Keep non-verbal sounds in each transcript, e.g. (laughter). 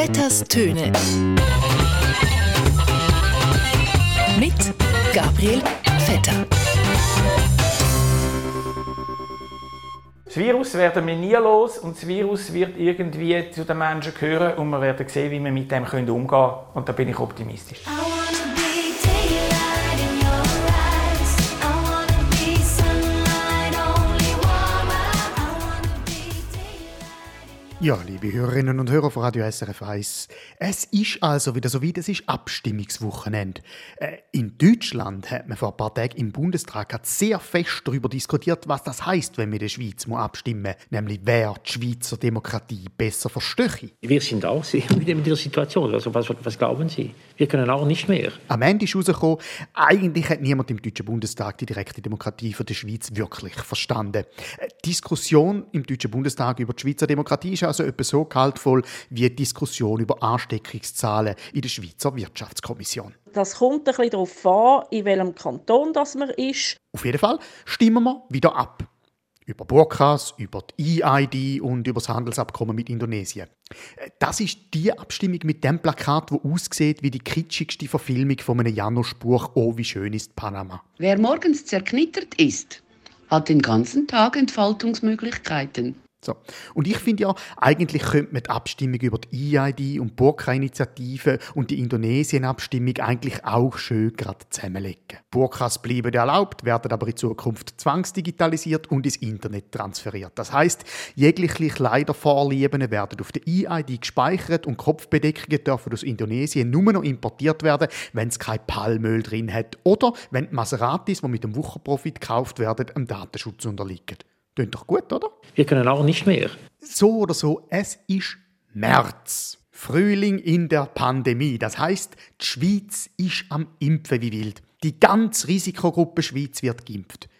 Vetters Töne. Mit Gabriel Vetter. Das Virus werden wir nie los und das Virus wird irgendwie zu den Menschen gehören und wir werden sehen, wie wir mit dem umgehen können. Und da bin ich optimistisch. Ja, liebe Hörerinnen und Hörer von Radio SRF 1, es ist also wieder so weit, es ist Abstimmungswochenende. Äh, in Deutschland hat man vor ein paar Tagen im Bundestag sehr fest darüber diskutiert, was das heißt, wenn wir in der Schweiz abstimmen muss, nämlich wer die Schweizer Demokratie besser verstehe. Wir sind auch wieder in dieser Situation. Also was, was glauben Sie? Wir können auch nicht mehr. Am Ende ist herausgekommen, eigentlich hat niemand im Deutschen Bundestag die direkte Demokratie von der Schweiz wirklich verstanden. Die Diskussion im Deutschen Bundestag über die Schweizer Demokratie ist also etwas so kaltvoll wie die Diskussion über Ansteckungszahlen in der Schweizer Wirtschaftskommission. Das kommt ein bisschen darauf an, in welchem Kanton das man ist. Auf jeden Fall stimmen wir wieder ab. Über Burkas, über die EID und über das Handelsabkommen mit Indonesien. Das ist die Abstimmung mit dem Plakat, wo aussieht wie die kitschigste Verfilmung von einem Janusz-Buch «Oh, wie schön ist Panama». Wer morgens zerknittert ist, hat den ganzen Tag Entfaltungsmöglichkeiten. So. Und ich finde ja, eigentlich könnte man die Abstimmung über die EID und Burka-Initiative und die Indonesien-Abstimmung eigentlich auch schön gerade zusammenlegen. Burkas bleiben erlaubt, werden aber in Zukunft zwangsdigitalisiert und ins Internet transferiert. Das heißt, jegliche Kleidervorlieben werden auf der EID gespeichert und Kopfbedeckungen dürfen aus Indonesien nur noch importiert werden, wenn es kein Palmöl drin hat oder wenn die Maseratis, die mit dem Wucherprofit gekauft werden, dem Datenschutz unterliegen. Klingt doch gut, oder? Wir können auch nicht mehr. So oder so, es ist März. Frühling in der Pandemie. Das heißt, die Schweiz ist am Impfen wie wild. Die ganze Risikogruppe Schweiz wird geimpft.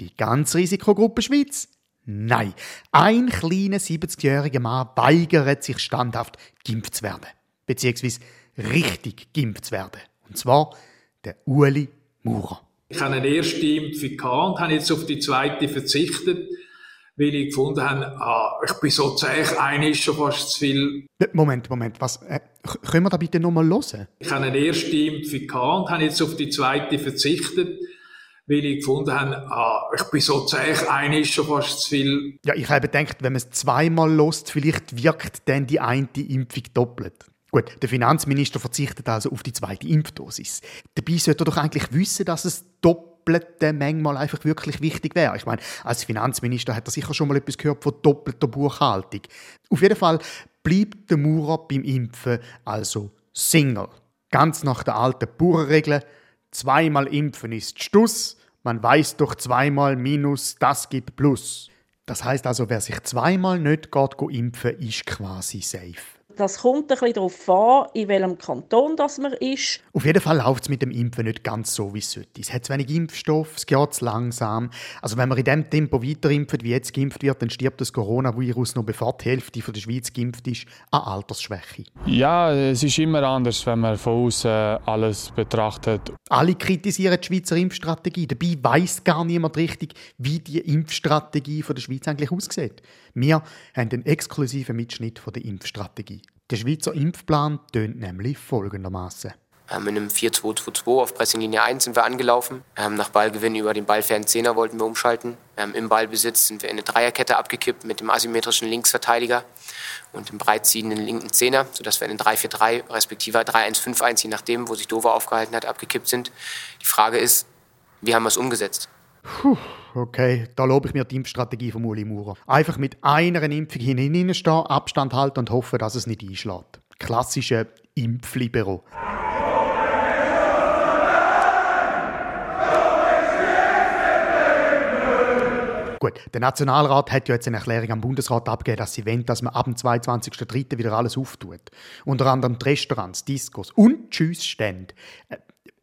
Die ganze Risikogruppe Schweiz? Nein. Ein kleiner 70-jähriger Mann weigert sich standhaft, geimpft zu werden. Beziehungsweise richtig geimpft zu werden. Und zwar der Uli Maurer. Ich habe eine erste Impfung und habe jetzt auf die zweite verzichtet weil ich gefunden habe, ah, ich bin so zäh, eine ist schon fast zu viel. Moment, Moment, was, äh, können wir da bitte nochmal hören? Ich habe eine erste Impfung und habe jetzt auf die zweite verzichtet, weil ich gefunden habe, ah, ich bin so zäh, eine ist schon fast zu viel. Ja, ich habe gedacht, wenn man es zweimal lost, vielleicht wirkt dann die eine Impfung doppelt. Gut, der Finanzminister verzichtet also auf die zweite Impfdosis. Dabei sollte er doch eigentlich wissen, dass es doppelt doppelte manchmal einfach wirklich wichtig wäre. Ich meine, als Finanzminister hat er sicher schon mal etwas gehört von doppelter Buchhaltung. Auf jeden Fall bleibt der Maurer beim Impfen also Single. Ganz nach der alten Bauernregel, zweimal impfen ist Stuss, man weiß doch zweimal Minus, das gibt Plus. Das heißt also, wer sich zweimal nicht geht, impfen, ist quasi safe. Das kommt ein bisschen darauf an, in welchem Kanton das man ist. Auf jeden Fall läuft es mit dem Impfen nicht ganz so, wie es sollte. Es hat zu wenig Impfstoff, es geht zu langsam. Also wenn man in dem Tempo weiter impft, wie jetzt geimpft wird, dann stirbt das Coronavirus noch bevor die Hälfte von der Schweiz geimpft ist, an Altersschwäche. Ja, es ist immer anders, wenn man von außen alles betrachtet. Alle kritisieren die Schweizer Impfstrategie. Dabei weiß gar niemand richtig, wie die Impfstrategie von der Schweiz eigentlich aussieht. Wir haben einen exklusiven Mitschnitt von der Impfstrategie. Der Schweizer Impfplan tönt nämlich folgendermaßen. Ähm, in einem 4-2-2-2 auf Pressinglinie 1 sind wir angelaufen. Ähm, nach Ballgewinn über den ballfernen Zehner wollten wir umschalten. Ähm, Im Ballbesitz sind wir in eine Dreierkette abgekippt mit dem asymmetrischen Linksverteidiger und dem breitziehenden linken Zehner, sodass wir in einen 3-4-3 respektive 3-1-5-1, je nachdem, wo sich Dover aufgehalten hat, abgekippt sind. Die Frage ist, wie haben wir es umgesetzt? Puh, okay, da lobe ich mir die Impfstrategie von Uli Maurer. Einfach mit einer Impfung hineinstehen, Abstand halten und hoffen, dass es nicht einschlägt. Klassische Impflibero. Gut, der Nationalrat hat ja jetzt eine Erklärung am Bundesrat abgegeben, dass sie wollen, dass man ab dem 22.03. wieder alles auftut. Unter anderem die Restaurants, Discos und Tschüssstände.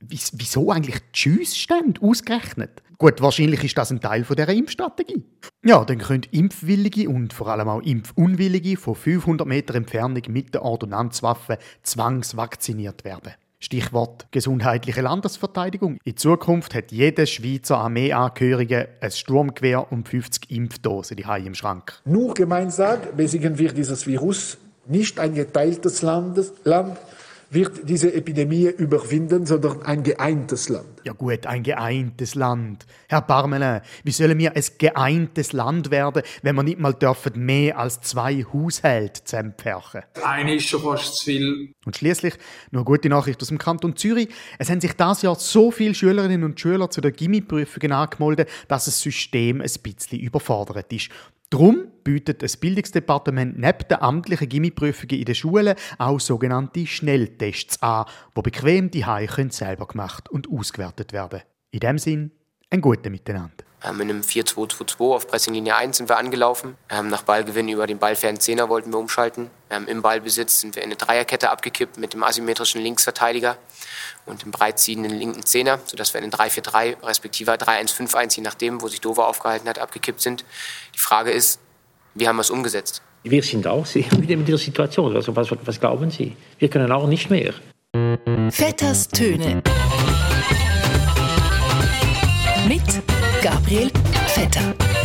Wieso eigentlich Tschüssstände ausgerechnet? Gut, wahrscheinlich ist das ein Teil von dieser Impfstrategie. Ja, dann können Impfwillige und vor allem auch Impfunwillige von 500 Meter Entfernung mit der Ordonnanzwaffe zwangsvacciniert werden. Stichwort gesundheitliche Landesverteidigung. In Zukunft hat jeder Schweizer Armeeangehörige ein Sturmgewehr und 50 Impfdosen die im Schrank. Nur gemeinsam besiegen wir dieses Virus Nicht ein geteiltes Land, Land wird diese Epidemie überwinden, sondern ein geeintes Land. Ja gut, ein geeintes Land. Herr Parmelin, wie sollen wir ein geeintes Land werden, wenn wir nicht mal dürfen mehr als zwei Haushalte zusammenpferchen? Eine ist schon fast zu viel. Und schließlich noch eine gute Nachricht aus dem Kanton Zürich. Es haben sich das Jahr so viele Schülerinnen und Schüler zu den Gimmi-Prüfungen angemeldet, dass das System ein bisschen überfordert ist. Darum bietet das Bildungsdepartement neben den amtlichen Gimmiprüfungen in den Schulen auch sogenannte Schnelltests an, die bequem die selber gemacht und ausgewertet werden. In dem Sinn, ein gutes Miteinander. Ähm, in einem 4-2-2-2 auf Pressinglinie 1 sind wir angelaufen. Ähm, nach Ballgewinn über den ballfernen Zehner wollten wir umschalten. Ähm, Im Ballbesitz sind wir in eine Dreierkette abgekippt mit dem asymmetrischen Linksverteidiger und dem breitziehenden linken Zehner, sodass wir in ein 3-4-3 respektive 3-1-5-1, je nachdem, wo sich Dover aufgehalten hat, abgekippt sind. Die Frage ist, wie haben wir es umgesetzt? Wir sind auch (laughs) wieder mit dieser Situation. Also was, was glauben Sie? Wir können auch nicht mehr. Vetters Töne. Gabriel Vetter.